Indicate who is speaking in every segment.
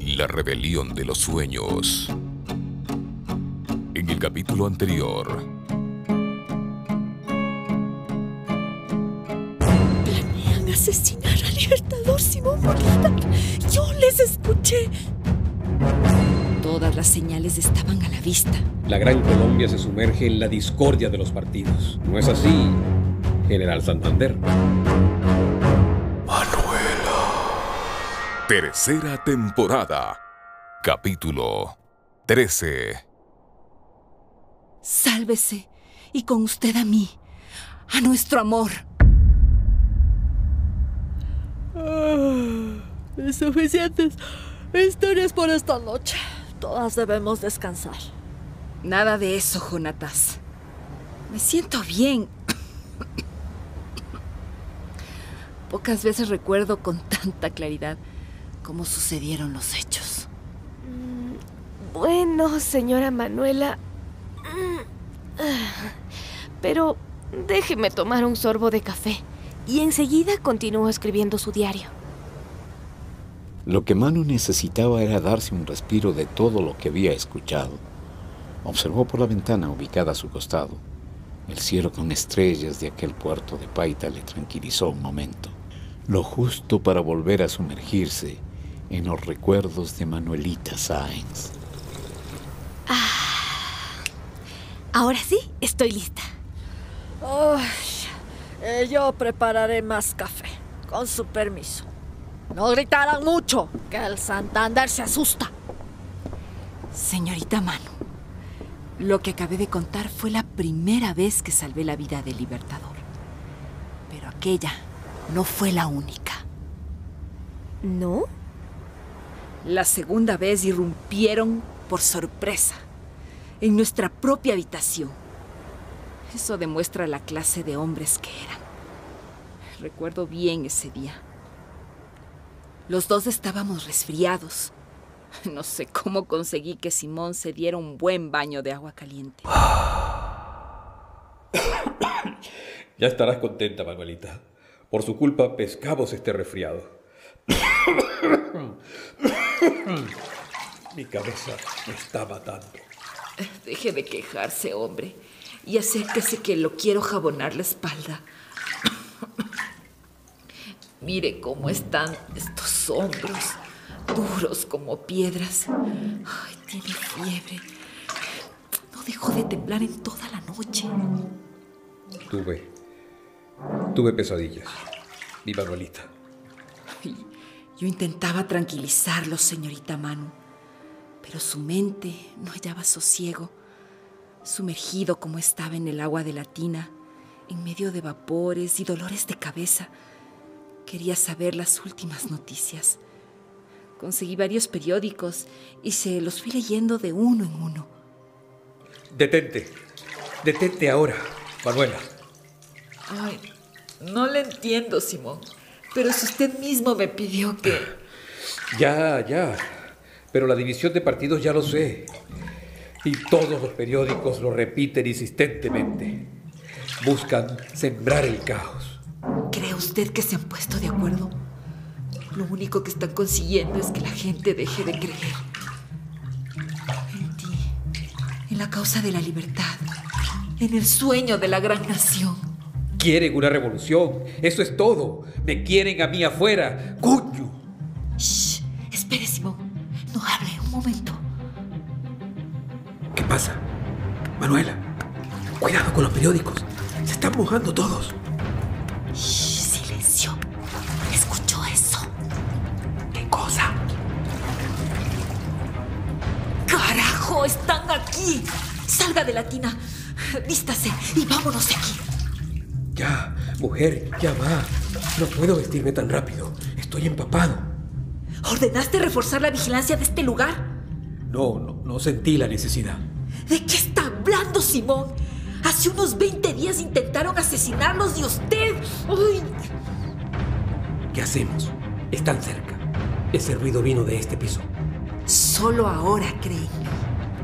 Speaker 1: La rebelión de los sueños. En el capítulo anterior.
Speaker 2: Planean asesinar al libertador Simón Bolívar. Yo les escuché. Todas las señales estaban a la vista.
Speaker 3: La Gran Colombia se sumerge en la discordia de los partidos. ¿No es así, General Santander?
Speaker 1: Tercera temporada. Capítulo 13.
Speaker 2: Sálvese y con usted a mí, a nuestro amor.
Speaker 4: Ah, suficientes historias por esta noche. Todas debemos descansar.
Speaker 2: Nada de eso, Jonatas. Me siento bien. Pocas veces recuerdo con tanta claridad cómo sucedieron los hechos.
Speaker 5: Mm, bueno, señora Manuela. Pero déjeme tomar un sorbo de café y enseguida continúo escribiendo su diario.
Speaker 6: Lo que Manu necesitaba era darse un respiro de todo lo que había escuchado. Observó por la ventana ubicada a su costado. El cielo con estrellas de aquel puerto de Paita le tranquilizó un momento. Lo justo para volver a sumergirse en los recuerdos de Manuelita Sáenz.
Speaker 5: Ah, ahora sí, estoy lista.
Speaker 4: Eh, yo prepararé más café, con su permiso. No gritarán mucho, que el Santander se asusta.
Speaker 2: Señorita Manu, lo que acabé de contar fue la primera vez que salvé la vida del Libertador. Pero aquella no fue la única.
Speaker 5: ¿No?
Speaker 2: La segunda vez irrumpieron por sorpresa en nuestra propia habitación. Eso demuestra la clase de hombres que eran. Recuerdo bien ese día. Los dos estábamos resfriados. No sé cómo conseguí que Simón se diera un buen baño de agua caliente.
Speaker 3: Ya estarás contenta, Manuelita. Por su culpa pescamos este resfriado. Mi cabeza me está matando.
Speaker 2: Deje de quejarse, hombre, y acérquese que lo quiero jabonar la espalda. Mire cómo están estos hombros, duros como piedras. Ay, tiene fiebre. No dejó de temblar en toda la noche.
Speaker 3: Tuve. Tuve pesadillas. Mi Manuelita.
Speaker 2: Yo intentaba tranquilizarlo, señorita Manu, pero su mente no hallaba sosiego. Sumergido como estaba en el agua de la tina, en medio de vapores y dolores de cabeza, quería saber las últimas noticias. Conseguí varios periódicos y se los fui leyendo de uno en uno.
Speaker 3: Detente, detente ahora, Manuela.
Speaker 2: Ay, no le entiendo, Simón. Pero si usted mismo me pidió que...
Speaker 3: Ya, ya. Pero la división de partidos ya lo sé. Y todos los periódicos lo repiten insistentemente. Buscan sembrar el caos.
Speaker 2: ¿Cree usted que se han puesto de acuerdo? Lo único que están consiguiendo es que la gente deje de creer. En ti, en la causa de la libertad, en el sueño de la gran nación.
Speaker 3: Quieren una revolución. Eso es todo. Me quieren a mí afuera. ¡Coño!
Speaker 2: Shh. Espere, Simón. No hable un momento.
Speaker 3: ¿Qué pasa? Manuela, cuidado con los periódicos. Se están mojando todos.
Speaker 2: Shh, silencio. ¿Escuchó eso?
Speaker 3: ¿Qué cosa?
Speaker 2: ¡Carajo! ¡Están aquí! Salga de la tina. Vístase y vámonos de aquí.
Speaker 3: Ya, mujer, ya va. No puedo vestirme tan rápido. Estoy empapado.
Speaker 2: ¿Ordenaste reforzar la vigilancia de este lugar?
Speaker 3: No, no, no sentí la necesidad.
Speaker 2: ¿De qué está hablando Simón? Hace unos 20 días intentaron asesinarnos y usted... ¡Uy!
Speaker 3: ¿Qué hacemos? Están cerca. Ese ruido vino de este piso.
Speaker 2: Solo ahora creí.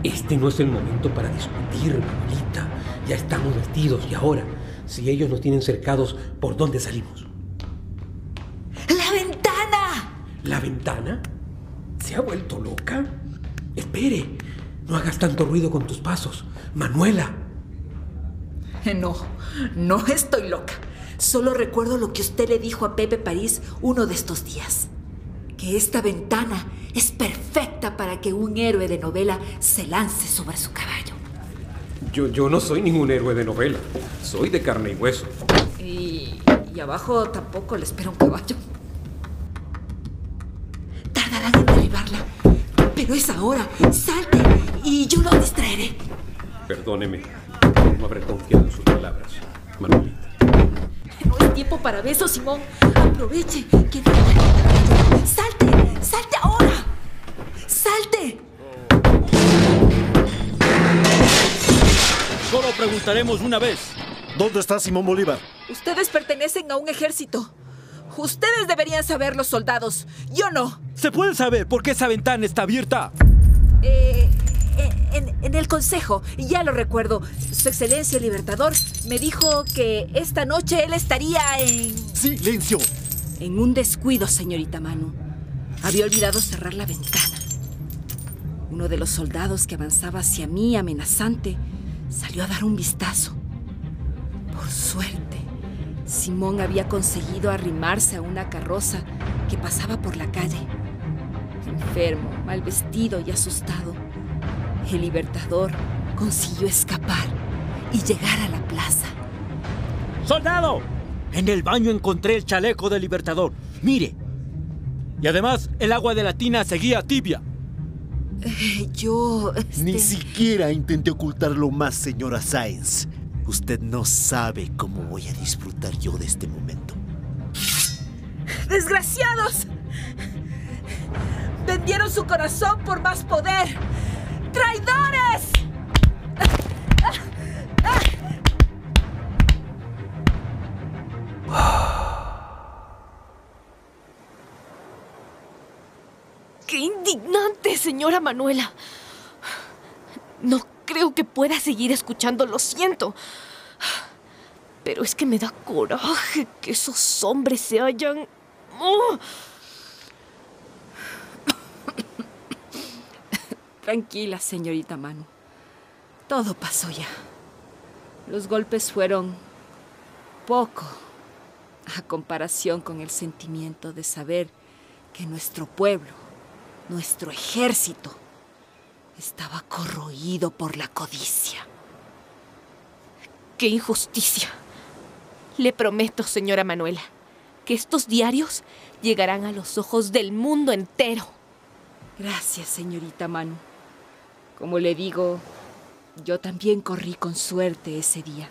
Speaker 3: Este no es el momento para discutir, Manolita. Ya estamos vestidos y ahora, si ellos nos tienen cercados, ¿por dónde salimos?
Speaker 2: ¡La ventana!
Speaker 3: ¿La ventana? ¿Se ha vuelto loca? Espere, no hagas tanto ruido con tus pasos. Manuela.
Speaker 2: No, no estoy loca. Solo recuerdo lo que usted le dijo a Pepe París uno de estos días. Que esta ventana es perfecta para que un héroe de novela se lance sobre su caballo.
Speaker 3: Yo, yo no soy ningún héroe de novela. Soy de carne y hueso.
Speaker 2: Y, y abajo tampoco le espera un caballo. Tardarán en derribarla. Pero es ahora. Salte y yo lo distraeré.
Speaker 3: Perdóneme. No habré confiado en sus palabras, Manuelita.
Speaker 2: No es tiempo para besos, Simón. Aproveche que no hay. ¡Salte! ¡Salte ahora!
Speaker 7: Solo preguntaremos una vez.
Speaker 8: ¿Dónde está Simón Bolívar?
Speaker 2: Ustedes pertenecen a un ejército. Ustedes deberían saber los soldados. Yo no.
Speaker 7: ¿Se puede saber por qué esa ventana está abierta?
Speaker 2: Eh, en, en el consejo, ya lo recuerdo, Su Excelencia el Libertador me dijo que esta noche él estaría en...
Speaker 8: ¡Silencio!
Speaker 2: En un descuido, señorita Manu. Había olvidado cerrar la ventana. Uno de los soldados que avanzaba hacia mí amenazante salió a dar un vistazo. Por suerte, Simón había conseguido arrimarse a una carroza que pasaba por la calle. Enfermo, mal vestido y asustado, el libertador consiguió escapar y llegar a la plaza.
Speaker 7: ¡Soldado! En el baño encontré el chaleco del Libertador. Mire. Y además, el agua de la tina seguía tibia.
Speaker 2: Eh, yo... este,
Speaker 8: Ni siquiera intenté ocultarlo más, señora Sáenz. Usted no sabe cómo voy a disfrutar yo de este momento.
Speaker 2: ¡Desgraciados! Vendieron su corazón por más poder. ¡Traidores!
Speaker 5: ¡Qué indignante, señora Manuela! No creo que pueda seguir escuchando, lo siento. Pero es que me da coraje que esos hombres se hayan... ¡Oh!
Speaker 2: Tranquila, señorita Manu. Todo pasó ya. Los golpes fueron poco a comparación con el sentimiento de saber que nuestro pueblo, nuestro ejército, estaba corroído por la codicia.
Speaker 5: ¡Qué injusticia! Le prometo, señora Manuela, que estos diarios llegarán a los ojos del mundo entero.
Speaker 2: Gracias, señorita Manu. Como le digo, yo también corrí con suerte ese día.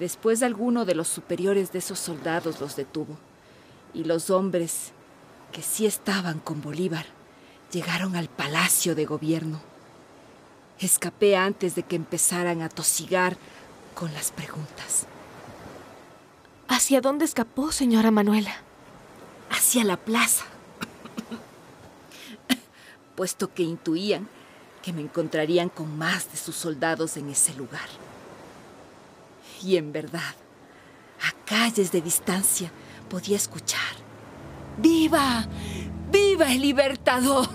Speaker 2: Después alguno de los superiores de esos soldados los detuvo y los hombres que sí estaban con Bolívar llegaron al palacio de gobierno. Escapé antes de que empezaran a tosigar con las preguntas.
Speaker 5: ¿Hacia dónde escapó, señora Manuela?
Speaker 2: Hacia la plaza, puesto que intuían que me encontrarían con más de sus soldados en ese lugar. Y en verdad, a calles de distancia podía escuchar, ¡Viva! ¡Viva el libertador!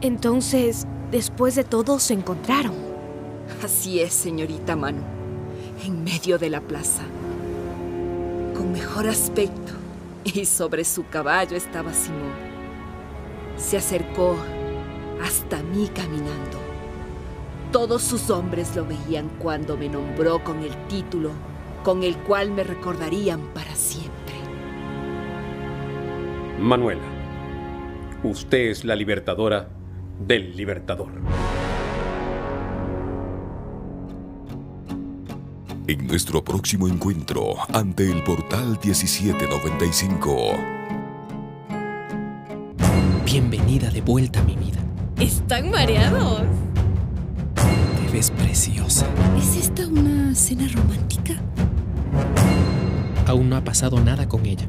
Speaker 5: Entonces, después de todo, se encontraron.
Speaker 2: Así es, señorita Manu, en medio de la plaza, con mejor aspecto, y sobre su caballo estaba Simón. Se acercó hasta mí caminando. Todos sus hombres lo veían cuando me nombró con el título con el cual me recordarían para siempre.
Speaker 3: Manuela, usted es la libertadora del libertador.
Speaker 1: En nuestro próximo encuentro ante el portal 1795.
Speaker 9: Bienvenida de vuelta a mi vida.
Speaker 5: Están mareados.
Speaker 9: Te ves preciosa.
Speaker 2: ¿Es esta una cena romántica?
Speaker 9: Aún no ha pasado nada con ella.